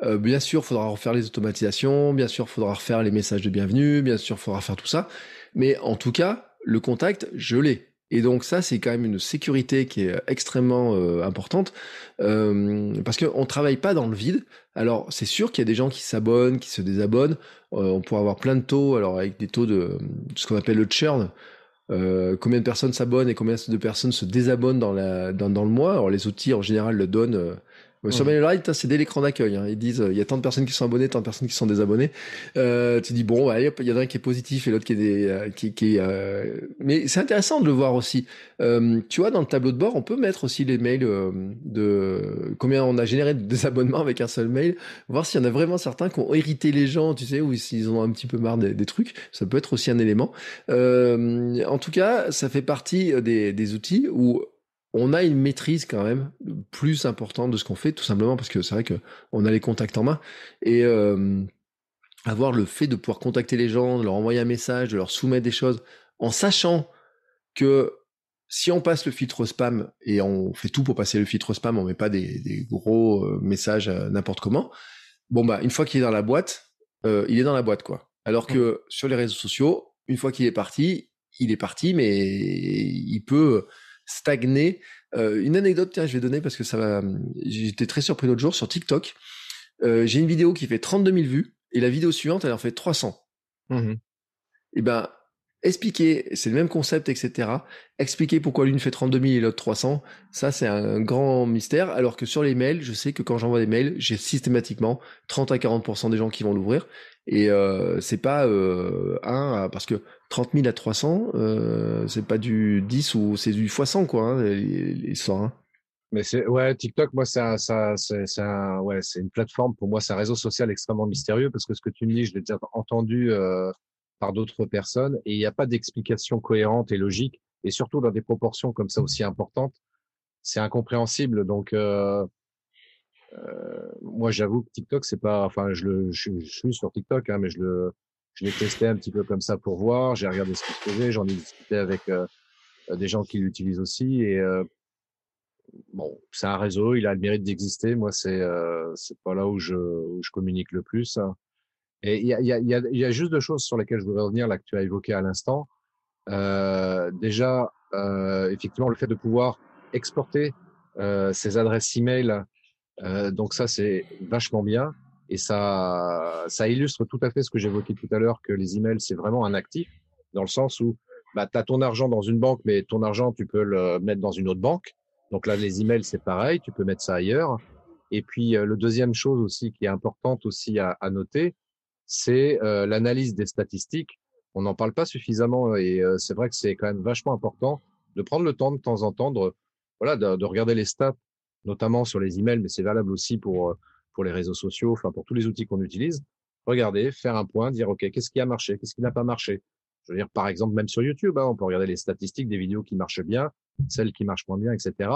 Euh, bien sûr, il faudra refaire les automatisations, bien sûr, faudra refaire les messages de bienvenue, bien sûr, il faudra faire tout ça. Mais en tout cas, le contact, je l'ai. Et donc ça, c'est quand même une sécurité qui est extrêmement euh, importante euh, parce qu'on ne travaille pas dans le vide. Alors c'est sûr qu'il y a des gens qui s'abonnent, qui se désabonnent. on pourrait avoir plein de taux, alors avec des taux de, ce qu'on appelle le churn. combien de personnes s'abonnent et combien de personnes se désabonnent dans, la, dans le mois? Alors les outils en général le donnent sur MailerLite, c'est dès l'écran d'accueil. Hein. Ils disent, il y a tant de personnes qui sont abonnées, tant de personnes qui sont désabonnées. Euh, tu dis bon, il y en a un qui est positif et l'autre qui est des, euh, qui, qui euh... mais c'est intéressant de le voir aussi. Euh, tu vois, dans le tableau de bord, on peut mettre aussi les mails euh, de combien on a généré de désabonnements avec un seul mail, voir s'il y en a vraiment certains qui ont hérité les gens, tu sais, ou s'ils ont un petit peu marre des, des, trucs. Ça peut être aussi un élément. en tout cas, ça fait partie des, des outils où on a une maîtrise quand même plus importante de ce qu'on fait, tout simplement parce que c'est vrai que on a les contacts en main et euh, avoir le fait de pouvoir contacter les gens, de leur envoyer un message, de leur soumettre des choses, en sachant que si on passe le filtre spam et on fait tout pour passer le filtre spam, on met pas des, gros euh, messages n'importe comment. Bon bah une fois qu'il est dans la boîte, euh, il est dans la boîte quoi. Alors que sur les réseaux sociaux, une fois qu'il est parti, il est parti, mais il peut stagner. Euh, une anecdote, tiens, je vais donner parce que ça va. J'étais très surpris l'autre jour sur TikTok. Euh, j'ai une vidéo qui fait 32 000 vues et la vidéo suivante, elle en fait 300. Mmh et ben, expliquer, c'est le même concept, etc. Expliquer pourquoi l'une fait 32 000 et l'autre 300, ça c'est un grand mystère. Alors que sur les mails, je sais que quand j'envoie des mails, j'ai systématiquement 30 à 40% des gens qui vont l'ouvrir. Et euh, c'est pas euh, un parce que 30 000 à 300, euh, c'est pas du 10 ou c'est du x100 quoi, hein, les, les hein. Mais c'est ouais TikTok, moi ça ça c'est un, ouais c'est une plateforme pour moi c'est un réseau social extrêmement mystérieux parce que ce que tu me dis, je l'ai déjà entendu euh, par d'autres personnes et il n'y a pas d'explication cohérente et logique et surtout dans des proportions comme ça aussi importantes, c'est incompréhensible donc. Euh, moi, j'avoue que TikTok, c'est pas, enfin, je le, je, suis sur TikTok, hein, mais je le, je l'ai testé un petit peu comme ça pour voir. J'ai regardé ce qu'il faisait, j'en ai discuté avec euh, des gens qui l'utilisent aussi, et euh, bon, c'est un réseau, il a le mérite d'exister. Moi, c'est, euh, c'est pas là où je, où je communique le plus. Et il y a, y a, y y a juste deux choses sur lesquelles je voudrais revenir là que tu as évoqué à l'instant. Euh, déjà, euh, effectivement, le fait de pouvoir exporter euh, ces adresses email euh, donc ça, c'est vachement bien. Et ça, ça illustre tout à fait ce que j'évoquais tout à l'heure, que les emails, c'est vraiment un actif, dans le sens où bah, tu as ton argent dans une banque, mais ton argent, tu peux le mettre dans une autre banque. Donc là, les emails, c'est pareil, tu peux mettre ça ailleurs. Et puis, euh, le deuxième chose aussi qui est importante aussi à, noter, c'est euh, l'analyse des statistiques. On n'en parle pas suffisamment et c'est vrai que c'est quand même vachement important de prendre le temps de temps en temps de, voilà, de regarder les stats, notamment sur les emails, mais c'est valable aussi pour, pour les réseaux sociaux, enfin pour tous les outils qu'on utilise. Regarder, faire un point, dire, OK, qu'est-ce qui a marché, qu'est-ce qui n'a pas marché? Je veux dire, par exemple, même sur YouTube, hein, on peut regarder les statistiques des vidéos qui marchent bien, celles qui marchent moins bien, etc.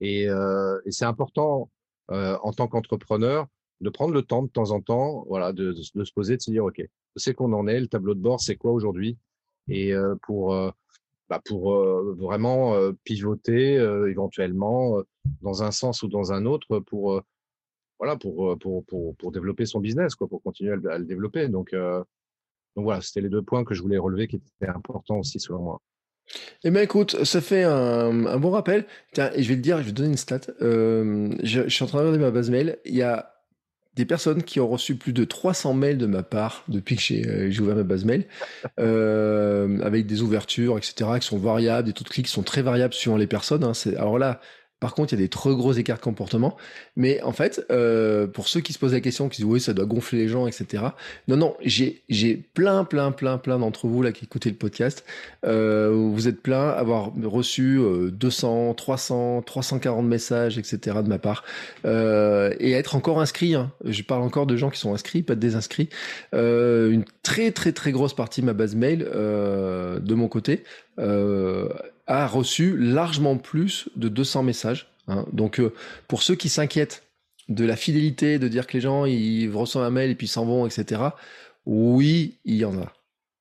Et, euh, et c'est important euh, en tant qu'entrepreneur de prendre le temps de temps en temps, voilà, de, se poser, de se dire, ok, c'est qu'on en est, le tableau de bord, c'est quoi aujourd'hui, et euh, pour euh, bah pour vraiment pivoter éventuellement dans un sens ou dans un autre pour voilà pour, pour pour pour développer son business quoi, pour continuer à le, le développer. Donc donc voilà, c'était les deux points que je voulais relever qui étaient importants aussi selon moi. Eh bien écoute, ça fait un, bon rappel. Tiens, et je vais te dire, je vais donner une stat. Je, je, suis en train de regarder ma base mail. Il y a des personnes qui ont reçu plus de 300 mails de ma part depuis que j'ai euh, ouvert ma base mail, [laughs] euh, avec des ouvertures, etc., qui sont variables, des taux de clics qui sont très variables suivant les personnes. Hein. Alors là, par contre, il y a des trop gros écarts de comportement. Mais en fait, euh, pour ceux qui se posent la question, qui disent oui, ça doit gonfler les gens, etc. Non, non, j'ai j'ai plein, plein, plein, plein d'entre vous là qui écoutez le podcast. Euh, vous êtes plein à avoir reçu euh, 200, 300, 340 messages, etc. de ma part euh, et être encore inscrit. Hein. Je parle encore de gens qui sont inscrits, pas de désinscrits. Une très, très, très grosse partie de ma base mail de mon côté. A reçu largement plus de 200 messages. Hein. Donc euh, pour ceux qui s'inquiètent de la fidélité, de dire que les gens ils reçoivent un mail et puis s'en vont, etc. Oui, il y en a.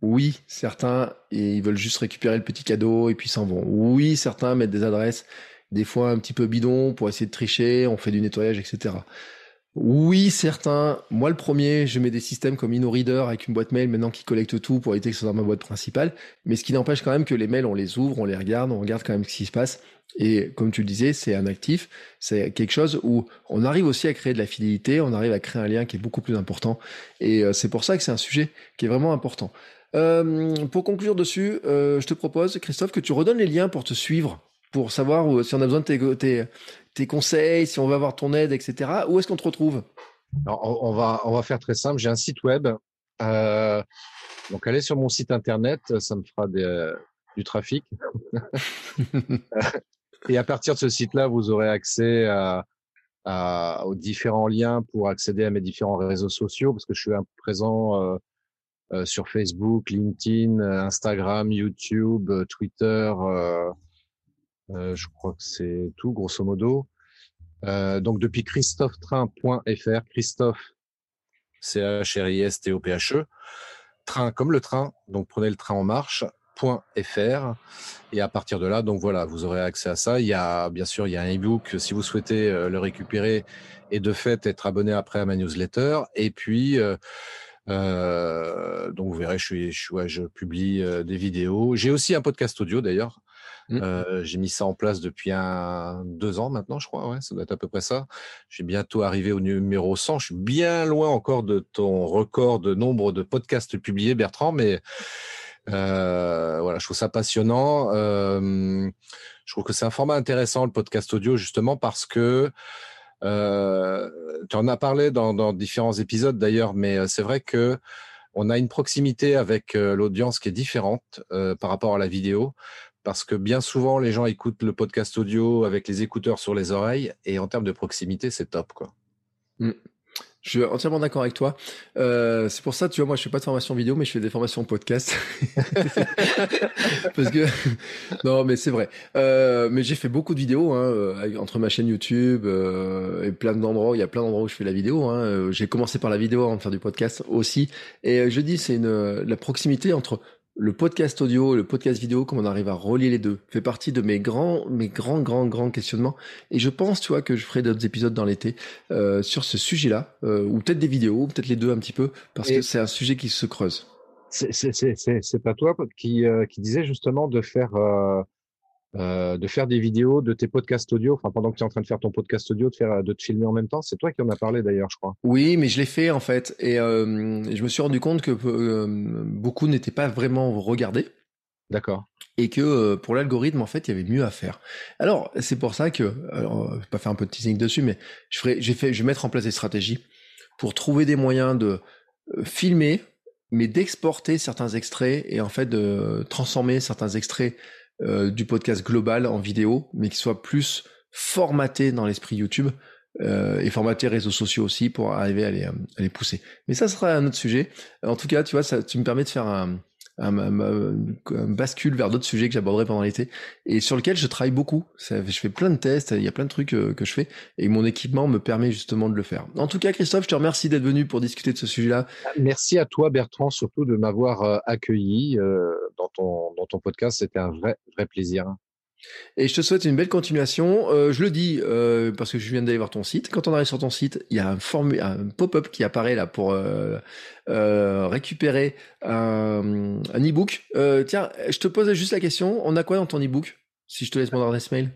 Oui, certains ils veulent juste récupérer le petit cadeau et puis s'en vont. Oui, certains mettent des adresses des fois un petit peu bidon pour essayer de tricher, on fait du nettoyage, etc. Oui, certains. Moi, le premier, je mets des systèmes comme InnoReader avec une boîte mail maintenant qui collecte tout pour éviter que ce soit dans ma boîte principale. Mais ce qui n'empêche quand même que les mails, on les ouvre, on les regarde, on regarde quand même ce qui se passe. Et comme tu le disais, c'est un actif. C'est quelque chose où on arrive aussi à créer de la fidélité, on arrive à créer un lien qui est beaucoup plus important. Et euh, c'est pour ça que c'est un sujet qui est vraiment important. Euh, pour conclure dessus, euh, je te propose, Christophe, que tu redonnes les liens pour te suivre pour savoir si on a besoin de tes, tes, conseils, si on veut avoir ton aide, etc. Où est-ce qu'on te retrouve? Alors, on, va, on va faire très simple. J'ai un site web. Euh, donc, allez sur mon site internet, ça me fera des, euh, du trafic. [laughs] Et à partir de ce site-là, vous aurez accès à, à, aux différents liens pour accéder à mes différents réseaux sociaux, parce que je suis présent euh, euh, sur Facebook, LinkedIn, Instagram, YouTube, Twitter. Euh, je crois que c'est tout, grosso modo. Euh, donc depuis christophetrain.fr, Christophe, c h r i s t o p h e train comme le train, donc prenez le train en marche, .fr et à partir de là donc voilà vous aurez accès à ça. Il y a bien sûr il y a un ebook si vous souhaitez euh, le récupérer et de fait être abonné après à ma newsletter. Et puis donc vous verrez je publie des vidéos. J'ai aussi un podcast audio d'ailleurs Mmh. J'ai mis ça en place depuis un, deux ans maintenant, je crois. Ouais, ça doit être à peu près ça. J'ai bientôt arrivé au numéro 100. Je suis bien loin encore de ton record de nombre de podcasts publiés, Bertrand, mais voilà, je trouve ça passionnant. Je trouve que c'est un format intéressant, le podcast audio, justement parce que tu en as parlé dans, différents épisodes d'ailleurs, mais c'est vrai que on a une proximité avec l'audience qui est différente par rapport à la vidéo parce que bien souvent, les gens écoutent le podcast audio avec les écouteurs sur les oreilles, et en termes de proximité, c'est top, quoi. Mmh. Je suis entièrement d'accord avec toi. Euh, c'est pour ça, tu vois, moi, je fais pas de formation vidéo, mais je fais des formations podcast. [laughs] Parce que, non, mais c'est vrai. Euh, mais j'ai fait beaucoup de vidéos, hein, euh, entre ma chaîne YouTube euh, et plein d'endroits. Il y a plein d'endroits où je fais la vidéo. Hein. J'ai commencé par la vidéo avant de faire du podcast aussi. Et je dis, c'est une la proximité entre le podcast audio et le podcast vidéo, comment on arrive à relier les deux, fait partie de mes grands, mes grands, grands, grands questionnements. Et je pense, tu vois, que je ferai d'autres épisodes dans l'été euh, sur ce sujet-là, euh, ou peut-être des vidéos, ou peut-être les deux un petit peu, parce et que c'est un sujet qui se creuse. C'est pas toi qui, euh, qui disait justement de faire, euh, euh, de faire des vidéos de tes podcasts audio, enfin pendant que tu es en train de faire ton podcast audio, de faire de te filmer en même temps. C'est toi qui en as parlé d'ailleurs, je crois. Oui, mais je l'ai fait en fait, et euh, je me suis rendu compte que euh, beaucoup n'étaient pas vraiment regardés. D'accord. Et que euh, pour l'algorithme, en fait, il y avait mieux à faire. Alors, c'est pour ça que, alors, je vais pas faire un peu de teasing dessus, mais je ferai, j'ai fait, je vais mettre en place des stratégies pour trouver des moyens de euh, filmer, mais d'exporter certains extraits et en fait de transformer certains extraits euh, du podcast global en vidéo, mais qui soient plus formatés dans l'esprit YouTube euh, et formatés réseaux sociaux aussi pour arriver à les, les pousser. Mais ça sera un autre sujet. En tout cas, tu vois, ça, tu me permets de faire un, bascule vers d'autres sujets que j'aborderai pendant l'été et sur lequel je travaille beaucoup. Je fais plein de tests, il y a plein de trucs euh, que je fais et mon équipement me permet justement de le faire. En tout cas, Christophe, je te remercie d'être venu pour discuter de ce sujet-là. Merci à toi, Bertrand, surtout de m'avoir euh, accueilli euh, dans ton dans ton podcast. C'était un vrai vrai plaisir. Et je te souhaite une belle continuation. Euh, je le dis euh, parce que je viens d'aller voir ton site. Quand on arrive sur ton site, il y a un, un pop-up qui apparaît là pour euh, récupérer un, un e-book. Tiens, je te pose juste la question. On a quoi dans ton e-book Si je te laisse mon adresse mail?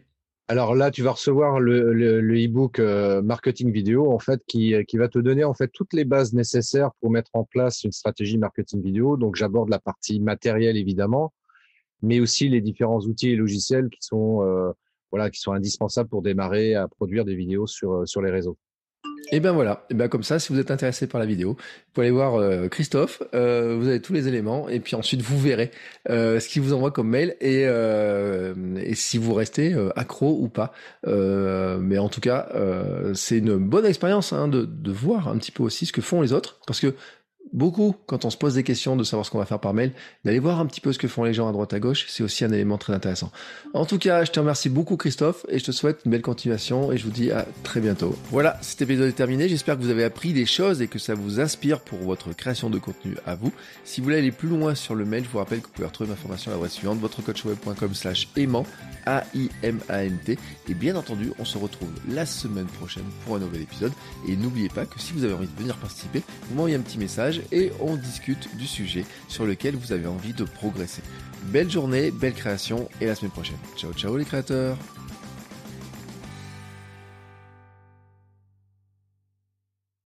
Alors là, tu vas recevoir le, e-book euh, marketing vidéo en fait qui, qui va te donner en fait toutes les bases nécessaires pour mettre en place une stratégie marketing vidéo. Donc j'aborde la partie matérielle évidemment, mais aussi les différents outils et logiciels qui sont euh, voilà qui sont indispensables pour démarrer à produire des vidéos sur sur les réseaux. Et ben voilà. Et ben comme ça, si vous êtes intéressé par la vidéo, vous pouvez aller voir euh, Christophe. Euh, vous avez tous les éléments et puis ensuite vous verrez euh, ce qu'il vous envoie comme mail et, si vous restez accro ou pas. Mais en tout cas, c'est une bonne expérience hein, de, de voir un petit peu aussi ce que font les autres parce que beaucoup, quand on se pose des questions de savoir ce qu'on va faire par mail, d'aller voir un petit peu ce que font les gens à droite à gauche, c'est aussi un élément très intéressant. En tout cas, je te remercie beaucoup Christophe et je te souhaite une belle continuation et je vous dis à très bientôt. Voilà, cet épisode est terminé. J'espère que vous avez appris des choses et que ça vous inspire pour votre création de contenu à vous. Si vous voulez aller plus loin sur le mail, je vous rappelle que vous pouvez retrouver l'information à l'adresse suivante, votrecoachweb.com slash aimant, A-I-M-A-N-T. Et bien entendu, on se retrouve la semaine prochaine pour un nouvel épisode. Et n'oubliez pas que si vous avez envie de venir participer, vous m'envoyez un petit message et on discute du sujet sur lequel vous avez envie de progresser. Belle journée, belle création et la semaine prochaine. Ciao ciao les créateurs